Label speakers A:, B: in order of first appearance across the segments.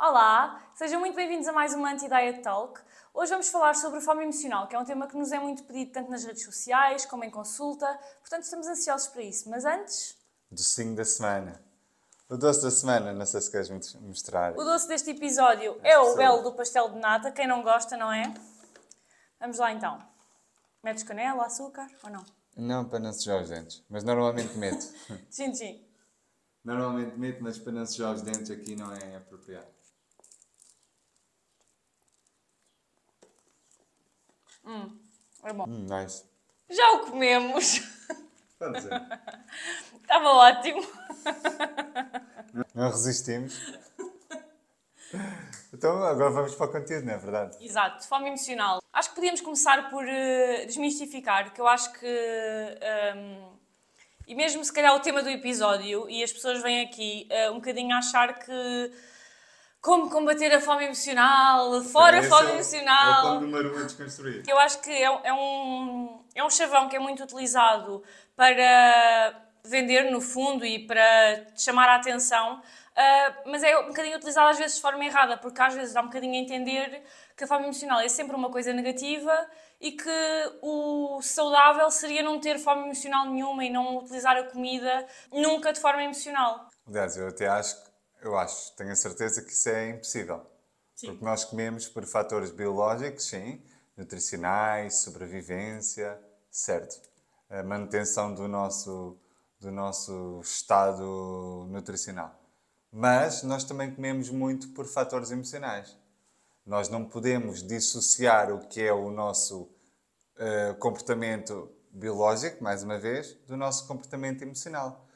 A: Olá, sejam muito bem-vindos a mais uma Anti-Diet Talk. Hoje vamos falar sobre fome emocional, que é um tema que nos é muito pedido tanto nas redes sociais como em consulta, portanto estamos ansiosos para isso. Mas antes.
B: Docinho da semana. O doce da semana, não sei se queres mostrar.
A: O doce deste episódio é, o belo do pastel de nata, quem não gosta, não é? Vamos lá então. Metes canela, açúcar ou não?
B: Não, para não sujar os dentes. Mas normalmente meto.
A: sim, sim.
B: Normalmente meto, mas para não sujar os dentes aqui não é apropriado.
A: Hum, é bom.
B: Hum, nice.
A: Já o comemos.
B: Pode ser.
A: Estava ótimo.
B: Não resistimos. Então agora vamos para o conteúdo, não é verdade?
A: Exato, fome emocional. Acho que podíamos começar por uh, desmistificar, que eu acho que. Um, e mesmo se calhar o tema do episódio, e as pessoas vêm aqui uh, um bocadinho a achar que. Como combater a fome emocional, fora a fome é, emocional. É
B: o ponto número um a desconstruir.
A: Que eu acho que é, é, um, é um chavão que é muito utilizado para vender, no fundo, e para chamar a atenção Uh, mas é um bocadinho utilizado às vezes de forma errada, porque às vezes dá um bocadinho a entender que a fome emocional é sempre uma coisa negativa e que o saudável seria não ter fome emocional nenhuma e não utilizar a comida nunca de forma emocional.
B: Aliás, eu até acho, eu acho, tenho a certeza que isso é impossível. Sim. Porque nós comemos por fatores biológicos, sim, nutricionais, sobrevivência, certo. A manutenção do nosso, do nosso estado nutricional. Mas nós também comemos muito por fatores emocionais. Nós não podemos dissociar o que é o nosso uh, comportamento biológico, mais uma vez, do nosso comportamento emocional.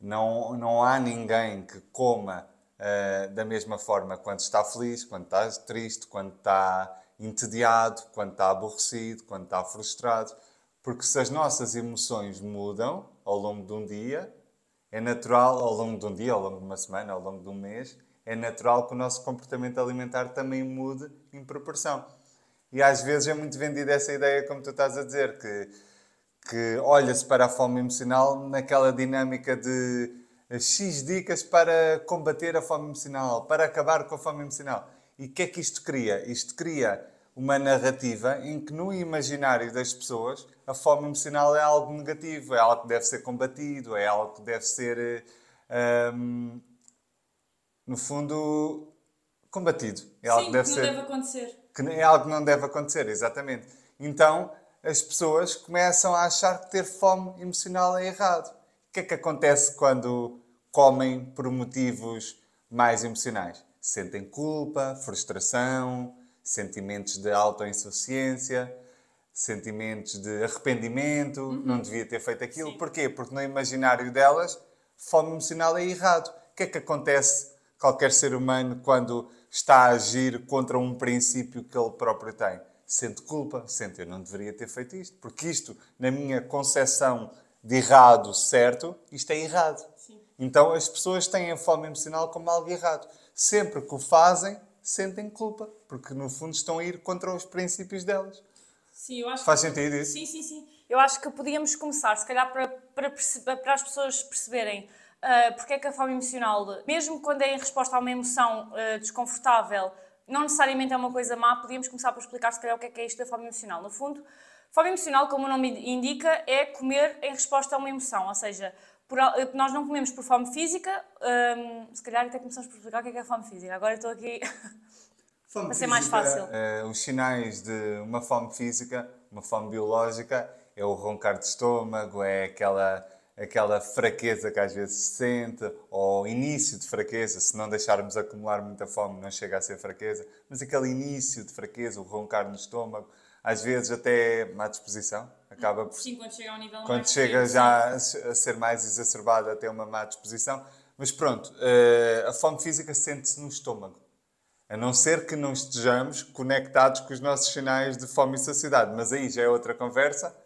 B: Não, não há ninguém que coma uh, da mesma forma quando está feliz, quando está triste, quando está entediado, quando está aborrecido, quando está frustrado. Porque se as nossas emoções mudam ao longo de um dia, é natural, ao longo de um dia, ao longo de uma semana, ao longo de um mês, é natural que o nosso comportamento alimentar também mude em proporção. E às vezes é muito vendida essa ideia, como tu estás a dizer, que, que olha-se para a fome emocional naquela dinâmica de X dicas para combater a fome emocional, para acabar com a fome emocional. E o que é que isto cria? Isto cria uma narrativa em que no imaginário das pessoas a fome emocional é algo negativo, é algo que deve ser combatido, é algo que deve ser, um, no fundo, combatido.
A: É algo Sim, que, deve que não ser, deve acontecer.
B: Que é algo que não deve acontecer, exatamente. Então as pessoas começam a achar que ter fome emocional é errado. O que é que acontece quando comem por motivos mais emocionais? Sentem culpa, frustração, sentimentos de autoinsuficiência, sentimentos de arrependimento, uhum. não devia ter feito aquilo. Sim. Porquê? Porque no imaginário delas, fome emocional é errado. O que é que acontece qualquer ser humano quando está a agir contra um princípio que ele próprio tem? Sente culpa, sente eu não deveria ter feito isto, porque isto, na minha concepção de errado, certo, isto é errado. Sim. Então as pessoas têm a fome emocional como algo errado. Sempre que o fazem, sentem culpa, porque no fundo estão a ir contra os princípios delas.
A: Sim, eu acho
B: Faz
A: que...
B: sentido isso?
A: Sim, sim, sim. Eu acho que podíamos começar, se calhar, para, para, para as pessoas perceberem uh, porque é que a fome emocional, mesmo quando é em resposta a uma emoção uh, desconfortável, não necessariamente é uma coisa má, podíamos começar por explicar, se calhar, o que é que é isto da fome emocional. No fundo, fome emocional, como o nome indica, é comer em resposta a uma emoção, ou seja, por, nós não comemos por fome física, um, se calhar até começamos por explicar o que é, que é fome física. Agora estou aqui para ser mais fácil.
B: É, os sinais de uma fome física, uma fome biológica, é o roncar de estômago, é aquela, aquela fraqueza que às vezes se sente, ou início de fraqueza, se não deixarmos acumular muita fome não chega a ser fraqueza, mas aquele início de fraqueza, o roncar no estômago, às vezes até má disposição, acaba
A: por... Sim, quando chega ao nível
B: Quando
A: mais
B: chega já a ser mais exacerbada, até uma má disposição. Mas pronto, eh, a fome física sente-se no estômago. A não ser que não estejamos conectados com os nossos sinais de fome e saciedade. Mas aí já é outra conversa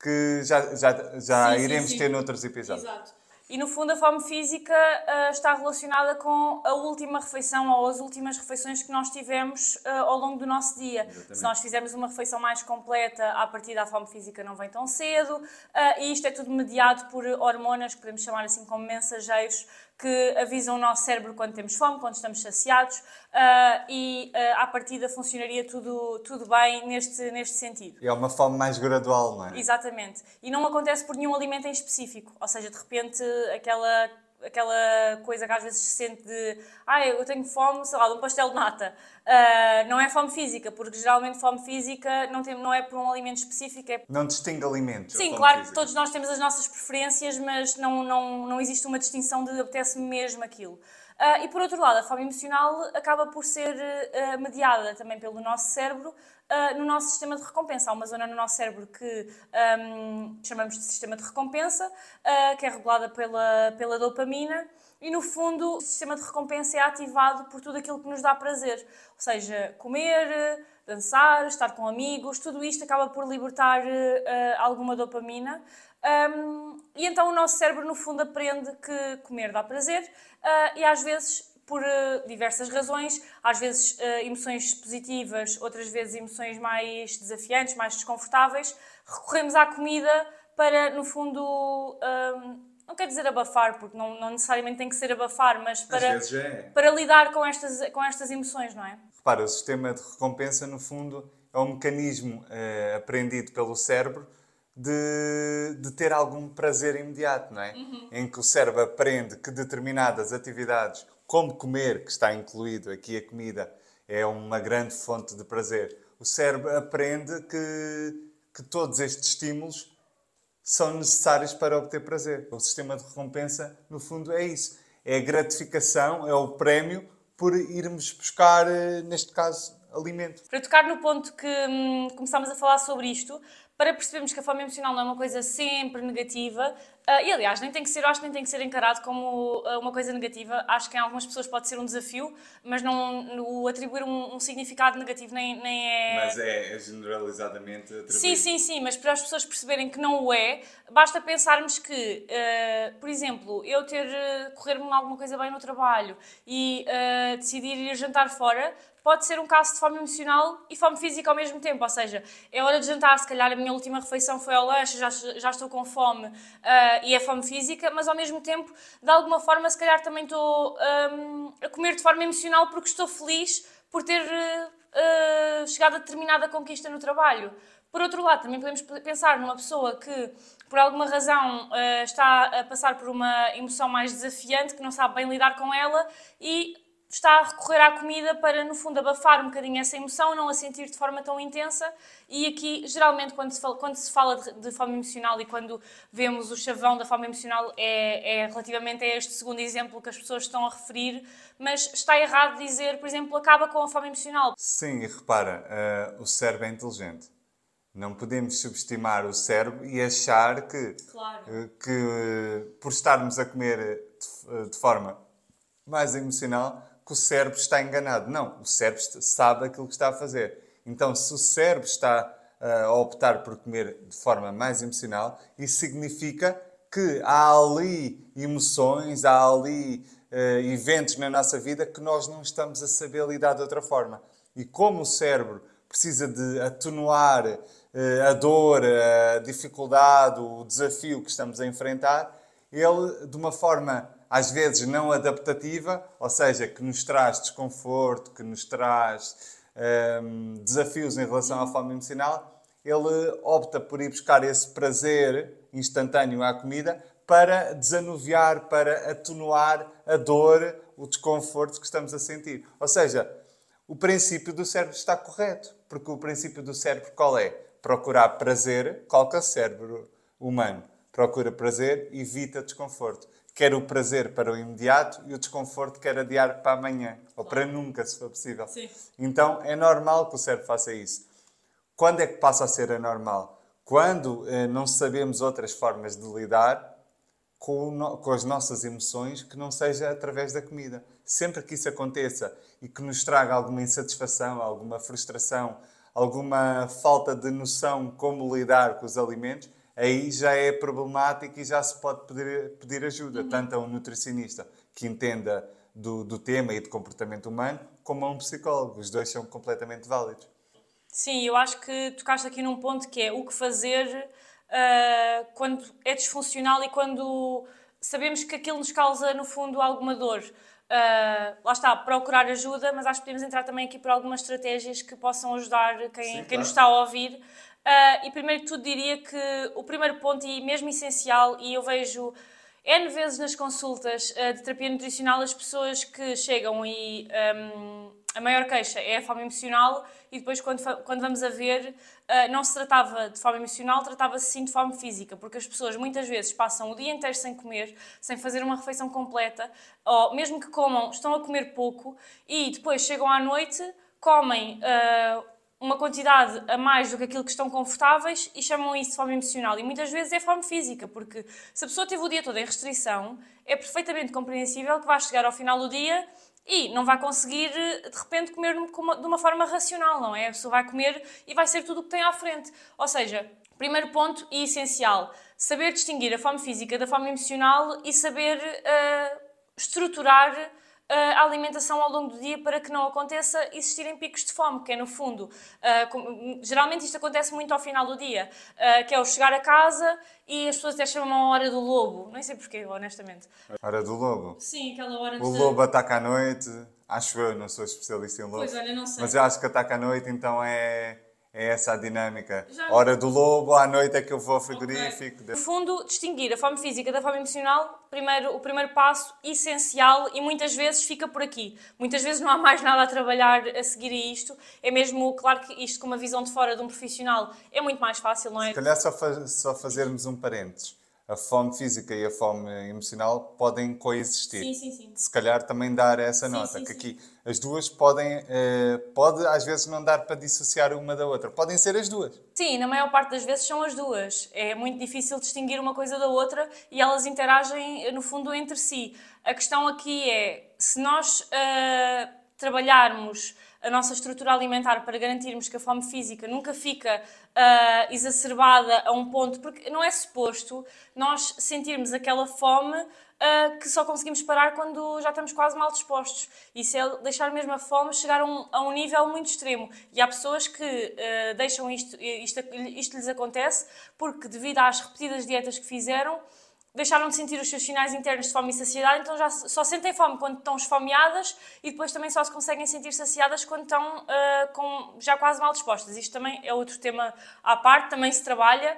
B: que já, já, já sim, iremos sim, sim. ter noutros episódios.
A: Exato. E no fundo, a fome física uh, está relacionada com a última refeição ou as últimas refeições que nós tivemos uh, ao longo do nosso dia. Exatamente. Se nós fizermos uma refeição mais completa, a partir da fome física não vem tão cedo. Uh, e isto é tudo mediado por hormonas, que podemos chamar assim como mensageiros, que avisam o nosso cérebro quando temos fome, quando estamos saciados, uh, e uh, à partida funcionaria tudo, tudo bem neste, neste sentido.
B: E é uma fome mais gradual, não é?
A: Exatamente. E não acontece por nenhum alimento em específico, ou seja, de repente aquela aquela coisa que às vezes se sente de ah, eu tenho fome, sei lá, de um pastel de nata. Uh, não é fome física, porque geralmente fome física não, tem, não é por um alimento específico. É...
B: Não distingue alimentos.
A: Sim, claro física. que todos nós temos as nossas preferências, mas não, não, não existe uma distinção de apetece mesmo aquilo. Uh, e por outro lado, a fome emocional acaba por ser uh, mediada também pelo nosso cérebro uh, no nosso sistema de recompensa. Há uma zona no nosso cérebro que um, chamamos de sistema de recompensa, que é regulada pela, pela dopamina. E no fundo, o sistema de recompensa é ativado por tudo aquilo que nos dá prazer, ou seja, comer, dançar, estar com amigos, tudo isto acaba por libertar alguma dopamina. Um, e então o nosso cérebro, no fundo, aprende que comer dá prazer uh, e às vezes, por uh, diversas razões, às vezes uh, emoções positivas, outras vezes emoções mais desafiantes, mais desconfortáveis, recorremos à comida para, no fundo, um, não quer dizer abafar, porque não, não, necessariamente tem que ser abafar, mas para,
B: é.
A: para lidar com estas, com estas emoções, não é?
B: Repara, o sistema de recompensa, no fundo, é um mecanismo aprendido pelo cérebro de, de ter algum prazer imediato, não é? Uhum. Em que o cérebro aprende que determinadas atividades, como comer, que está incluído aqui a comida, é uma grande fonte de prazer. O cérebro aprende que, que todos estes estímulos são necessários para obter prazer. O sistema de recompensa, no fundo, é isso. É a gratificação, é o prémio por irmos buscar, eh, neste caso, alimento.
A: Para tocar no ponto que hum, começámos a falar sobre isto, para percebermos que a fome emocional não é uma coisa sempre negativa, uh, e aliás, nem tem que ser, acho que nem tem que ser encarado como uh, uma coisa negativa, acho que em algumas pessoas pode ser um desafio, mas não o atribuir um, um significado negativo nem, nem é...
B: Mas é, é generalizadamente atribuído.
A: Sim, sim, sim, mas para as pessoas perceberem que não o é, basta pensarmos que, uh, por exemplo, eu ter, correr-me alguma coisa bem no trabalho e decidir ir jantar fora, pode ser um caso de fome emocional e fome física ao mesmo tempo. Ou seja, é hora de jantar, se calhar a minha última refeição foi ao lanche, já, já estou com fome uh, e é fome física, mas ao mesmo tempo, de alguma forma, se calhar também estou um, a comer de forma emocional porque estou feliz por ter uh, chegado a determinada conquista no trabalho. Por outro lado, também podemos pensar numa pessoa que, por alguma razão, uh, está a passar por uma emoção mais desafiante, que não sabe bem lidar com ela e está a recorrer à comida para, no fundo, abafar um bocadinho essa emoção, não a sentir de forma tão intensa. E aqui, geralmente, quando se fala, quando se fala de, de fome emocional e quando vemos o chavão da fome emocional, é, é, relativamente a este segundo exemplo que as pessoas estão a referir, mas está errado dizer, por exemplo, acaba com a fome emocional.
B: Sim, e repara, uh, o cérebro é inteligente. Não podemos subestimar o cérebro e achar que,
A: claro.
B: uh, que uh, por estarmos a comer de, de forma mais emocional, que o cérebro está enganado. Não, o cérebro sabe aquilo que está a fazer. Então, se o cérebro está uh, a optar por comer de forma mais emocional, isso significa que há ali emoções, há ali uh, eventos na nossa vida que nós não estamos a saber lidar de outra forma. E como o cérebro precisa de atenuar uh, a dor, a dificuldade, o desafio que estamos a enfrentar, ele, de uma forma às vezes não adaptativa, ou seja, que nos traz desconforto, que nos traz um, desafios em relação à fome emocional, ele opta por ir buscar esse prazer instantâneo à comida para desanuviar, para atenuar a dor, o desconforto que estamos a sentir. Ou seja, o princípio do cérebro está correto, porque o princípio do cérebro qual é? Procurar prazer, qual que o cérebro humano? Procura prazer, evita desconforto quer o prazer para o imediato e o desconforto quer adiar para amanhã, ou para nunca, se for possível.
A: Sim.
B: Então é normal que o cérebro faça isso. Quando é que passa a ser anormal? Quando eh, não sabemos outras formas de lidar com, no, com as nossas emoções que não seja através da comida. Sempre que isso aconteça e que nos traga alguma insatisfação, alguma frustração, alguma falta de noção como lidar com os alimentos, aí já é problemático e já se pode pedir, pedir ajuda, uhum. tanto a um nutricionista que entenda do, do tema e do comportamento humano, como a um psicólogo. Os dois são completamente válidos.
A: Sim, eu acho que tocaste aqui num ponto que é o que fazer uh, quando é disfuncional e quando sabemos que aquilo nos causa, no fundo, alguma dor. Uh, lá está, procurar ajuda, mas acho que podemos entrar também aqui por algumas estratégias que possam ajudar quem, Sim, quem claro. nos está a ouvir. Uh, e primeiro que tudo diria que o primeiro ponto, e mesmo essencial, e eu vejo N vezes nas consultas uh, de terapia nutricional as pessoas que chegam e um, a maior queixa é a fome emocional e depois quando, quando vamos a ver uh, não se tratava de fome emocional, tratava-se sim de fome física, porque as pessoas muitas vezes passam o dia inteiro sem comer, sem fazer uma refeição completa, ou mesmo que comam, estão a comer pouco e depois chegam à noite, comem uh, uma quantidade a mais do que aquilo que estão confortáveis e chamam isso de fome emocional. E muitas vezes é fome física, porque se a pessoa teve o dia todo em restrição, é perfeitamente compreensível que vai chegar ao final do dia e não vai conseguir, de repente, comer de uma forma racional, não é? A pessoa vai comer e vai ser tudo o que tem à frente. Ou seja, primeiro ponto e essencial, saber distinguir a fome física da fome emocional e saber uh, estruturar a alimentação ao longo do dia para que não aconteça existirem picos de fome, que é no fundo, uh, geralmente isto acontece muito ao final do dia, uh, que é o chegar a casa e as pessoas até chamam a hora do lobo, nem sei porquê, honestamente.
B: Hora do lobo?
A: Sim, aquela hora
B: O lobo ataca à noite, acho eu, não sou especialista em lobo.
A: Pois, olha, não sei.
B: Mas eu acho que ataca à noite, então é é essa a dinâmica. Já... Hora do lobo, à noite é que eu vou ao frigorífico.
A: Okay. No fundo, distinguir a fome física da fome emocional, primeiro, o primeiro passo essencial e muitas vezes fica por aqui. Muitas vezes não há mais nada a trabalhar a seguir a isto. É mesmo, claro que isto com uma visão de fora de um profissional é muito mais fácil, não é?
B: Se calhar só, faz, só fazermos um parênteses a fome física e a fome emocional podem coexistir.
A: Sim, sim, sim.
B: Se calhar também dar essa sim, nota, sim, que aqui as duas podem, eh, pode às vezes não dar para dissociar uma da outra. Podem ser as duas.
A: Sim, na maior parte das vezes são as duas. É muito difícil distinguir uma coisa da outra e elas interagem, no fundo, entre si. A questão aqui é, se nós uh, trabalharmos a nossa estrutura alimentar para garantirmos que a fome física nunca fica uh, exacerbada a um ponto, porque não é suposto nós sentirmos aquela fome uh, que só conseguimos parar quando já estamos quase mal dispostos. Isso é deixar mesmo a fome chegar a um, a um nível muito extremo. E há pessoas que uh, deixam isto, isto, isto lhes acontece porque, devido às repetidas dietas que fizeram, deixaram de sentir os seus sinais internos de fome e saciedade, então já só sentem fome quando estão esfomeadas e depois também só se conseguem sentir saciadas quando estão uh, com, já quase mal dispostas. Isto também é outro tema à parte, também se trabalha,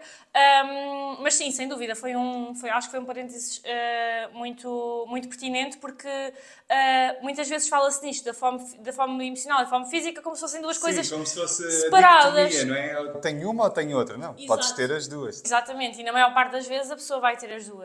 A: um, mas sim, sem dúvida, foi um, foi, acho que foi um parênteses uh, muito, muito pertinente porque uh, muitas vezes fala-se disto, da fome, da fome emocional e da fome física, como se fossem duas
B: sim,
A: coisas
B: como se fosse
A: separadas.
B: não é? Tenho uma ou tenho outra? Não, Exato. podes ter as duas.
A: Exatamente, e na maior parte das vezes a pessoa vai ter as duas.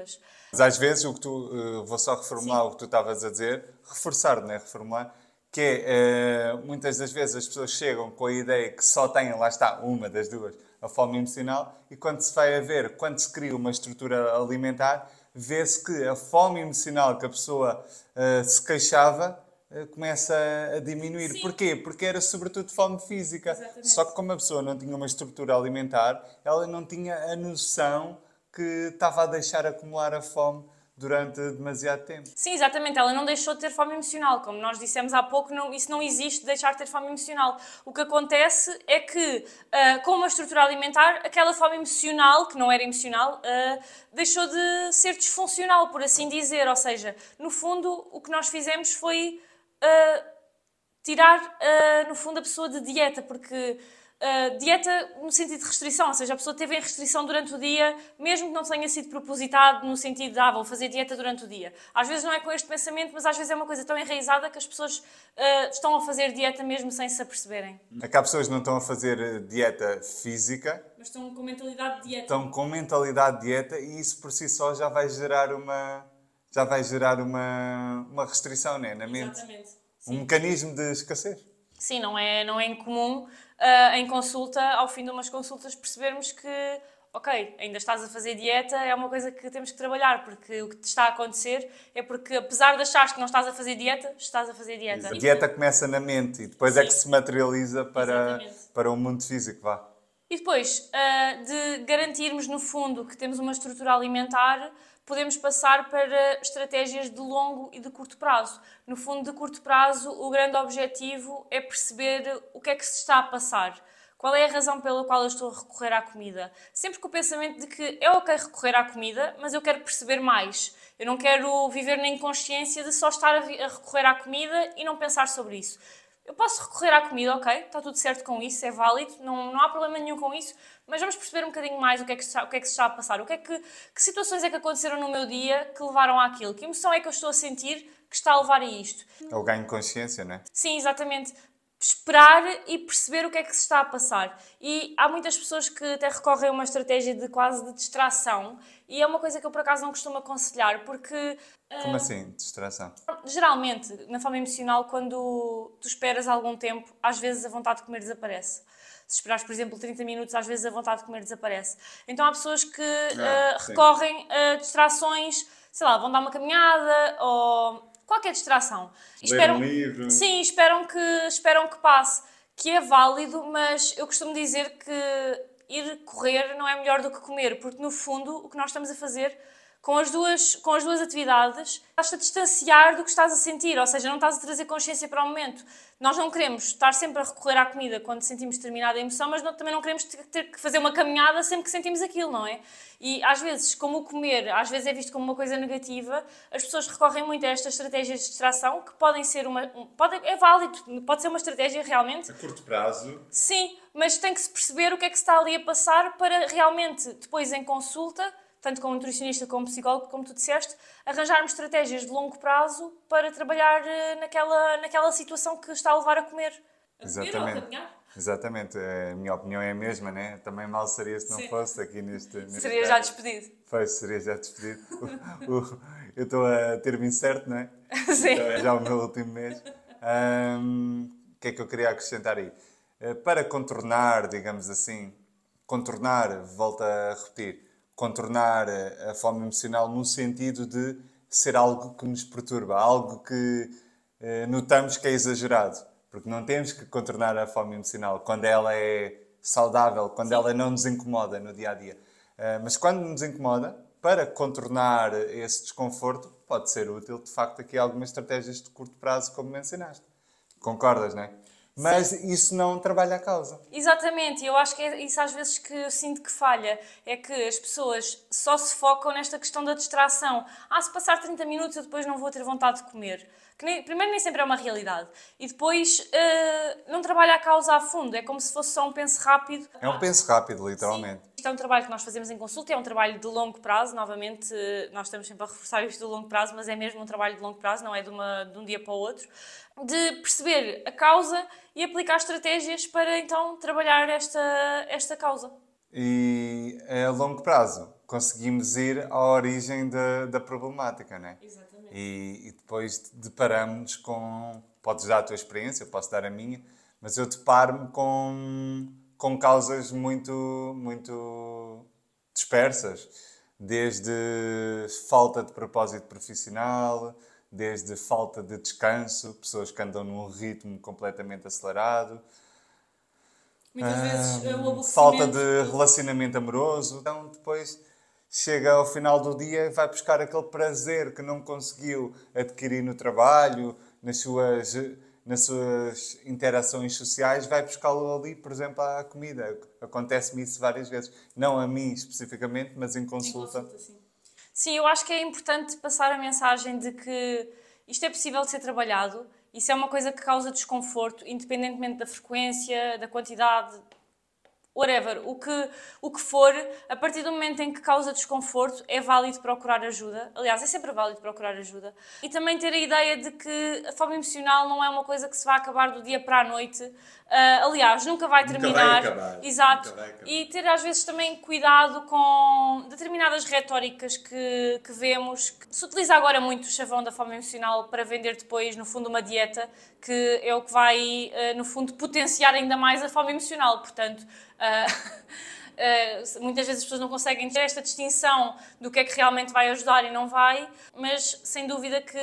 B: Mas às vezes o que tu, uh, vou só reformular Sim. o que tu estavas a dizer, reforçar, não é? Reformular, que é, uh, muitas das vezes as pessoas chegam com a ideia que só têm, lá está, uma das duas, a fome emocional, e quando se vai a ver, quando se cria uma estrutura alimentar, vê-se que a fome emocional que a pessoa uh, se queixava começa a diminuir. Sim. Porquê? Porque era sobretudo fome física. Exatamente. Só que como a pessoa não tinha uma estrutura alimentar, ela não tinha a noção que estava a deixar acumular a fome durante demasiado tempo.
A: Sim, exatamente. Ela não deixou de ter fome emocional. Como nós dissemos há pouco, não, isso não existe, deixar de ter fome emocional. O que acontece é que, uh, com uma estrutura alimentar, aquela fome emocional, que não era emocional, uh, deixou de ser disfuncional, por assim dizer. Ou seja, no fundo, o que nós fizemos foi uh, tirar, no fundo, a pessoa de dieta, porque Uh, dieta no sentido de restrição, ou seja, a pessoa teve em restrição durante o dia, mesmo que não tenha sido propositado no sentido de, ah, vou fazer dieta durante o dia. Às vezes não é com este pensamento, mas às vezes é uma coisa tão enraizada que as pessoas uh, estão a fazer dieta mesmo sem se aperceberem.
B: É que há pessoas que não estão a fazer eh, dieta física,
A: mas estão com mentalidade de dieta.
B: Estão com mentalidade de dieta e isso por si só já vai gerar uma, já vai gerar uma, uma restrição né, na mente.
A: Exatamente.
B: Um mecanismo de escassez.
A: Sim, não é, não é incomum uh, em consulta, ao fim de umas consultas, percebermos que, ok, ainda estás a fazer dieta, é uma coisa que temos que trabalhar, porque o que te está a acontecer é porque, apesar de achares que não estás a fazer dieta, estás a fazer dieta.
B: A dieta começa na mente e depois Sim. é que se materializa para, para o mundo físico, vá.
A: E depois, uh, de garantirmos, no fundo, que temos uma estrutura alimentar podemos passar para estratégias de longo e de curto prazo. No fundo, de curto prazo, o grande objetivo é perceber o que é que se está a passar. Qual é a razão pela qual eu estou a recorrer à comida? Sempre com o pensamento de que é ok recorrer à comida, mas eu quero perceber mais. Eu não quero viver na inconsciência de só estar a, recorrer à comida e não pensar sobre isso. Eu posso recorrer à comida, ok, está tudo certo com isso, é válido, não, não há problema nenhum com isso, mas vamos perceber um bocadinho mais o que é que, está, o que, é que se está a passar, o que, é que, que situações é que aconteceram no meu dia que levaram àquilo, que emoção é que eu estou a sentir que está a levar a isto.
B: É o ganho de consciência, não é?
A: Sim, exatamente esperar e perceber o que é que se está a passar. E há muitas pessoas que até recorrem a uma estratégia de quase de distração e é uma coisa que eu por acaso não costumo aconselhar porque...
B: Como uh, assim, distração?
A: Geralmente, na forma emocional, quando tu esperas algum tempo, às vezes a vontade de comer desaparece. Se esperares, por exemplo, 30 minutos, às vezes a vontade de comer desaparece. Então há pessoas que ah, uh, recorrem a distrações, sei lá, vão dar uma caminhada ou qualquer distração.
B: Ler esperam, um livro.
A: Sim, esperam que, esperam que passe, que é válido, mas eu costumo dizer que ir correr não é melhor do que comer, porque no fundo o que nós estamos a fazer com as duas, com as duas atividades, estás-te a distanciar do que estás a sentir, ou seja, não estás a trazer consciência para o momento. Nós não queremos estar sempre a recorrer à comida quando sentimos determinada emoção, mas não, também não queremos ter que fazer uma caminhada sempre que sentimos aquilo, não é? E às vezes, como o comer, às vezes é visto como uma coisa negativa, as pessoas recorrem muito a estas estratégias de distração que podem ser uma. Um, pode, é válido, pode ser uma estratégia realmente.
B: A curto prazo.
A: Sim, mas tem que se perceber o que é que se está ali a passar para realmente, depois em consulta, tanto como nutricionista como psicólogo, como tu disseste, arranjarmos estratégias de longo prazo para trabalhar eh, naquela, naquela situação que está a levar a comer.
B: A Exatamente. Comer ou a Exatamente, a minha opinião é a mesma, né? Também mal seria se não Sim. fosse aqui neste. neste
A: seria caso. já despedido.
B: Pois, seria já despedido. o, o, eu estou a ter-me incerto, não é?
A: Sim.
B: Então é já o meu último mês. O um, que é que eu queria acrescentar aí? Eh, para contornar, digamos assim, contornar, volto a repetir, contornar a fome emocional no sentido de ser algo que nos perturba, algo que eh, notamos que é exagerado. Porque não temos que contornar a fome emocional quando ela é saudável, quando ela não nos incomoda no dia a dia. Uh, mas quando nos incomoda, para contornar esse desconforto, pode ser útil, de facto, aqui algumas estratégias de curto prazo, como mencionaste. Concordas, não é? Mas Sim. isso não trabalha a causa.
A: Exatamente, e eu acho que é isso às vezes que eu sinto que falha, é que as pessoas só se focam nesta questão da distração. Ah, se passar 30 minutos eu depois não vou ter vontade de comer. Que nem, primeiro nem sempre é uma realidade, e depois uh, não trabalha a causa a fundo, é como se fosse só um penso rápido.
B: É um penso rápido, literalmente. Sim.
A: Isto é um trabalho que nós fazemos em consulta, é um trabalho de longo prazo, novamente, nós estamos sempre a reforçar isto de longo prazo, mas é mesmo um trabalho de longo prazo, não é de, uma, de um dia para o outro, de perceber a causa e aplicar estratégias para então trabalhar esta, esta causa.
B: E a longo prazo conseguimos ir à origem da, da problemática, não é?
A: Exatamente.
B: E, e depois deparamos com. Podes dar a tua experiência, eu posso dar a minha, mas eu deparo-me com, com causas muito, muito dispersas, desde falta de propósito profissional, desde falta de descanso, pessoas que andam num ritmo completamente acelerado.
A: Muitas vezes o
B: Falta de relacionamento amoroso. Então, depois chega ao final do dia e vai buscar aquele prazer que não conseguiu adquirir no trabalho, nas suas, nas suas interações sociais, vai buscá-lo ali, por exemplo, à comida. Acontece-me isso várias vezes. Não a mim especificamente, mas em consulta. Em consulta sim.
A: Sim, eu acho que é importante passar a mensagem de que isto é possível de ser trabalhado. Isso é uma coisa que causa desconforto, independentemente da frequência, da quantidade, whatever, o que, o que for, a partir do momento em que causa desconforto, é válido procurar ajuda. Aliás, é sempre válido procurar ajuda. E também ter a ideia de que a fome emocional não é uma coisa que se vai acabar do dia para a noite. Uh, aliás, nunca vai terminar.
B: Nunca vai acabar.
A: Exato.
B: Vai acabar.
A: E ter às vezes também cuidado com determinadas retóricas que, que vemos. Que se utiliza agora muito o chavão da fome emocional para vender depois, no fundo, uma dieta que é o que vai, uh, no fundo, potenciar ainda mais a fome emocional. Portanto, Uh, muitas vezes as pessoas não conseguem ter esta distinção do que é que realmente vai ajudar e não vai, mas sem dúvida que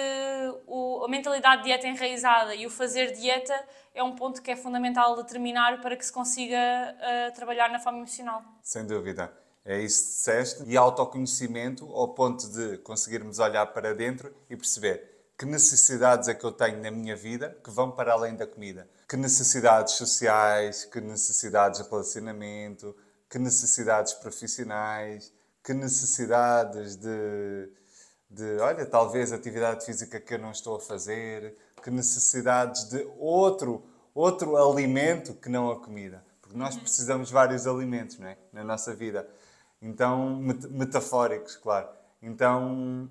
A: o, a mentalidade de dieta enraizada e o fazer dieta é um ponto que é fundamental determinar para que se consiga uh, trabalhar na fome emocional.
B: Sem dúvida. É isso que disseste. E autoconhecimento ao ponto de conseguirmos olhar para dentro e perceber que necessidades é que eu tenho na minha vida que vão para além da comida. Que necessidades sociais, que necessidades de relacionamento, que necessidades profissionais, que necessidades de, de, olha, talvez atividade física que eu não estou a fazer, que necessidades de outro, outro alimento que não a comida. Porque nós precisamos de vários alimentos não é? na nossa vida. Então, metafóricos, claro. Então,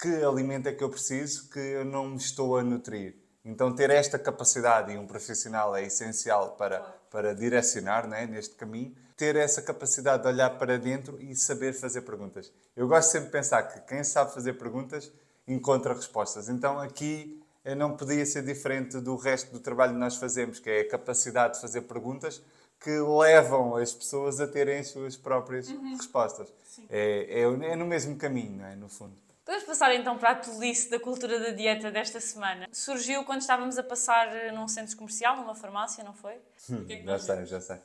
B: que alimento é que eu preciso que eu não me estou a nutrir? Então, ter esta capacidade, e um profissional é essencial para, para direcionar né, neste caminho, ter essa capacidade de olhar para dentro e saber fazer perguntas. Eu gosto sempre de pensar que quem sabe fazer perguntas encontra respostas. Então, aqui eh, não podia ser diferente do resto do trabalho que nós fazemos, que é a capacidade de fazer perguntas que levam as pessoas a terem as suas próprias uhum. respostas. É, é, é, no mesmo caminho, não é? no fundo.
A: Vamos passar então para a tolice da cultura da dieta desta semana. Surgiu quando estávamos a passar num centro comercial, numa farmácia, não foi?
B: Hum, é já sei, já sei.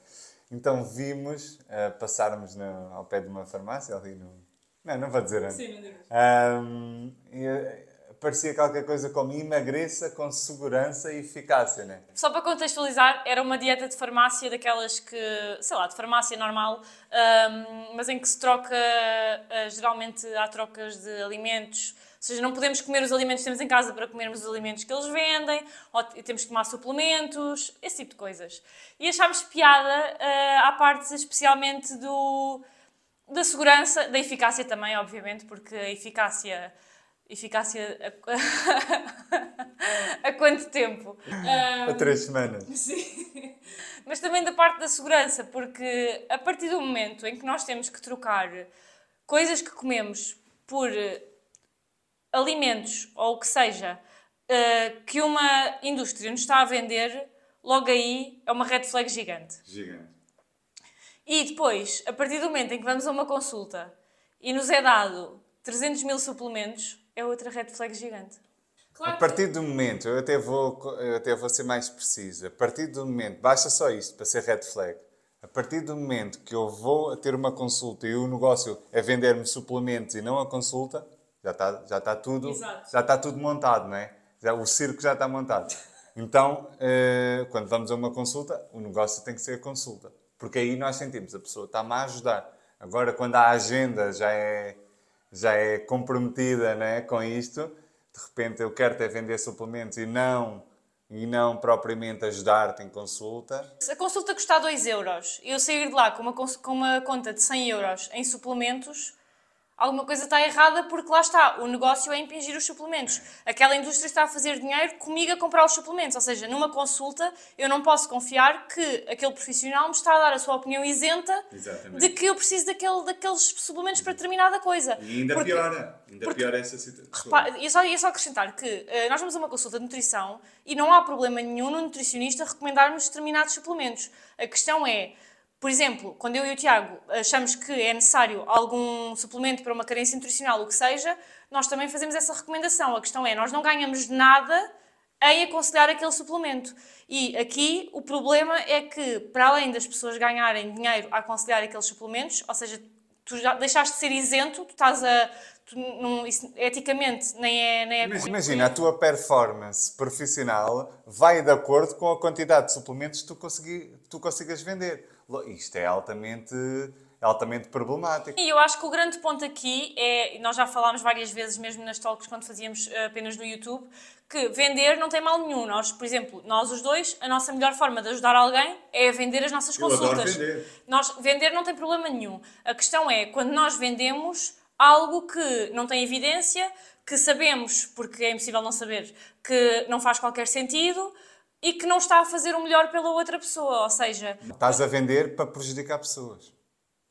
B: Então vimos uh, passarmos no, ao pé de uma farmácia, ali no. Não, não vou dizer antes. Sim, não digo. Um, e, parecia qualquer coisa como emagreça com segurança e eficácia, né?
A: Só para contextualizar, era uma dieta de farmácia daquelas que, sei lá, de farmácia normal, um, mas em que se troca, uh, geralmente há trocas de alimentos, ou seja, não podemos comer os alimentos que temos em casa para comermos os alimentos que eles vendem, ou temos que tomar suplementos, esse tipo de coisas. E achámos piada uh, à parte especialmente do, da segurança, da eficácia também, obviamente, porque a eficácia Eficácia a, a quanto tempo?
B: Um, a três semanas.
A: Sim. Mas também da parte da segurança, porque a partir do momento em que nós temos que trocar coisas que comemos por alimentos ou o que seja uh, que uma indústria nos está a vender, logo aí é uma red flag gigante.
B: Gigante.
A: E depois, a partir do momento em que vamos a uma consulta e nos é dado 300 mil suplementos, é outra red flag gigante.
B: Claro a partir do momento, eu até, vou, eu até vou ser mais preciso, a partir do momento, basta só isto para ser red flag. A partir do momento que eu vou ter uma consulta e o negócio é vender-me suplementos e não a consulta, já está, já está, tudo, já está tudo montado, não é? Já, o circo já está montado. Então, eh, quando vamos a uma consulta, o negócio tem que ser a consulta. Porque aí nós sentimos, a pessoa está-me a ajudar. Agora, quando a agenda já é já é comprometida né, com isto, de repente eu quero ter vender suplementos e não e não propriamente ajudar-te em consulta.
A: Se a consulta custar 2 euros e eu sair de lá com uma, com uma conta de 100 euros em suplementos, alguma coisa está errada porque lá está, o negócio é impingir os suplementos. Aquela indústria está a fazer dinheiro comigo a comprar os suplementos. Ou seja, numa consulta eu não posso confiar que aquele profissional me está a dar a sua opinião isenta Exatamente. de que eu preciso daquele, daqueles suplementos para determinada coisa.
B: E ainda porque, piora, ainda porque, piora essa situação.
A: E é só, é só acrescentar que uh, nós vamos a uma consulta de nutrição e não há problema nenhum no nutricionista recomendar-nos determinados suplementos. A questão é por exemplo, quando eu e o Tiago achamos que é necessário algum suplemento para uma carência nutricional, o que seja, nós também fazemos essa recomendação. A questão é, nós não ganhamos nada em aconselhar aquele suplemento. E aqui o problema é que, para além das pessoas ganharem dinheiro a aconselhar aqueles suplementos, ou seja, tu já deixaste de ser isento, tu estás a. Tu, não, isso, eticamente nem é. Nem é
B: Mas, imagina, a tua performance profissional vai de acordo com a quantidade de suplementos que tu, consegui, tu consigas vender. Isto é altamente, altamente problemático.
A: E eu acho que o grande ponto aqui é, nós já falámos várias vezes, mesmo nas talks, quando fazíamos eh, apenas no YouTube, que vender não tem mal nenhum. Nós, por exemplo, nós os dois, a nossa melhor forma de ajudar alguém é vender as nossas consultas.
B: Eu vender.
A: Nós, vender não tem problema nenhum. A questão é, quando nós vendemos algo que não tem evidência, que sabemos, porque é impossível não saber, que não faz qualquer sentido, e que não está a fazer o melhor pela outra pessoa. Ou seja,
B: estás a vender para prejudicar pessoas.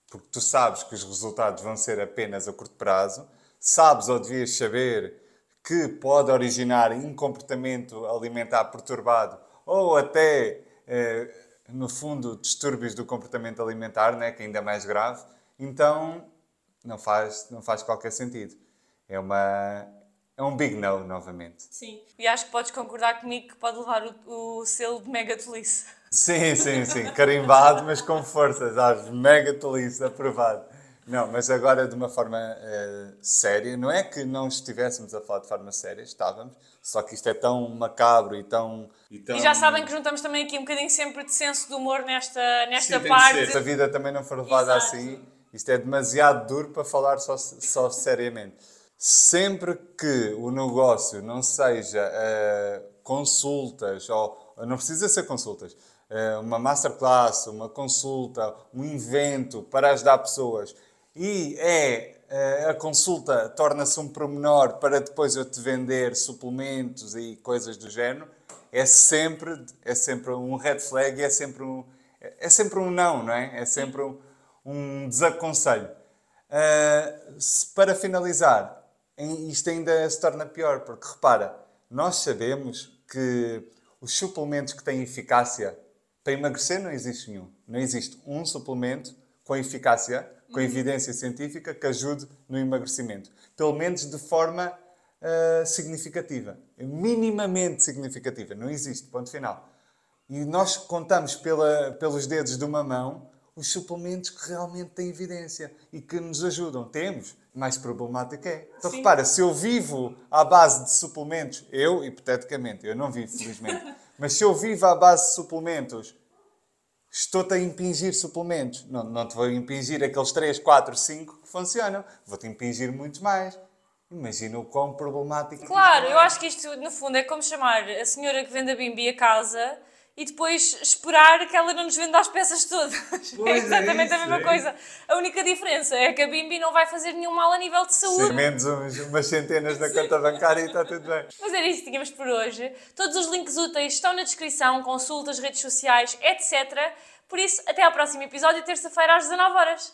B: Porque tu sabes que os resultados vão ser apenas a curto prazo, sabes ou devias saber que pode originar um comportamento alimentar perturbado ou até, eh, no fundo, distúrbios do comportamento alimentar, né, que é ainda mais grave. Então, não faz, não faz qualquer sentido. É uma, é um big no, novamente.
A: Sim. E acho que podes concordar comigo que pode levar o, o selo de mega tolice.
B: Sim, sim, sim. Carimbado, mas com força. Sabes? Mega tolice, aprovado. Não, mas agora de uma forma uh, séria, não é que não estivéssemos a falar de forma séria, estávamos, só que isto é tão macabro e tão.
A: E,
B: tão...
A: e já sabem que juntamos também aqui um bocadinho sempre de senso de humor nesta, nesta Sim, parte.
B: Se a vida também não for levada Exato. assim, isto é demasiado duro para falar só, só seriamente. Sempre que o negócio não seja uh, consultas, ou não precisa ser consultas, uh, uma masterclass, uma consulta, um evento para ajudar pessoas e é uh, a consulta torna-se um promenor para depois eu te vender suplementos e coisas do género, é sempre, é sempre um red flag, é sempre um, é sempre um não, não é? É sempre um, um desaconselho. Uh, para finalizar, isto ainda se torna pior, porque repara, nós sabemos que os suplementos que têm eficácia para emagrecer não existe nenhum. Não existe um suplemento com eficácia com evidência científica que ajude no emagrecimento. Pelo menos de forma uh, significativa. Minimamente significativa. Não existe, ponto final. E nós contamos pela, pelos dedos de uma mão os suplementos que realmente têm evidência e que nos ajudam. Temos, mais problemático é. Então Sim. repara, se eu vivo à base de suplementos, eu, hipoteticamente, eu não vivo felizmente, mas se eu vivo à base de suplementos estou-te a impingir suplementos. Não, não te vou impingir aqueles 3, 4, 5 que funcionam. Vou-te impingir muitos mais. Imagina o quão problemático
A: Claro, é. eu acho que isto, no fundo, é como chamar a senhora que vende a bimbi a casa e depois esperar que ela não nos venda as peças todas. Pois é exatamente é isso, a mesma é coisa. A única diferença é que a Bimbi não vai fazer nenhum mal a nível de saúde. Sim,
B: menos uns, umas centenas na conta bancária e está tudo bem.
A: Mas era isso que tínhamos por hoje. Todos os links úteis estão na descrição, consultas, redes sociais, etc. Por isso, até ao próximo episódio, terça-feira às 19 horas.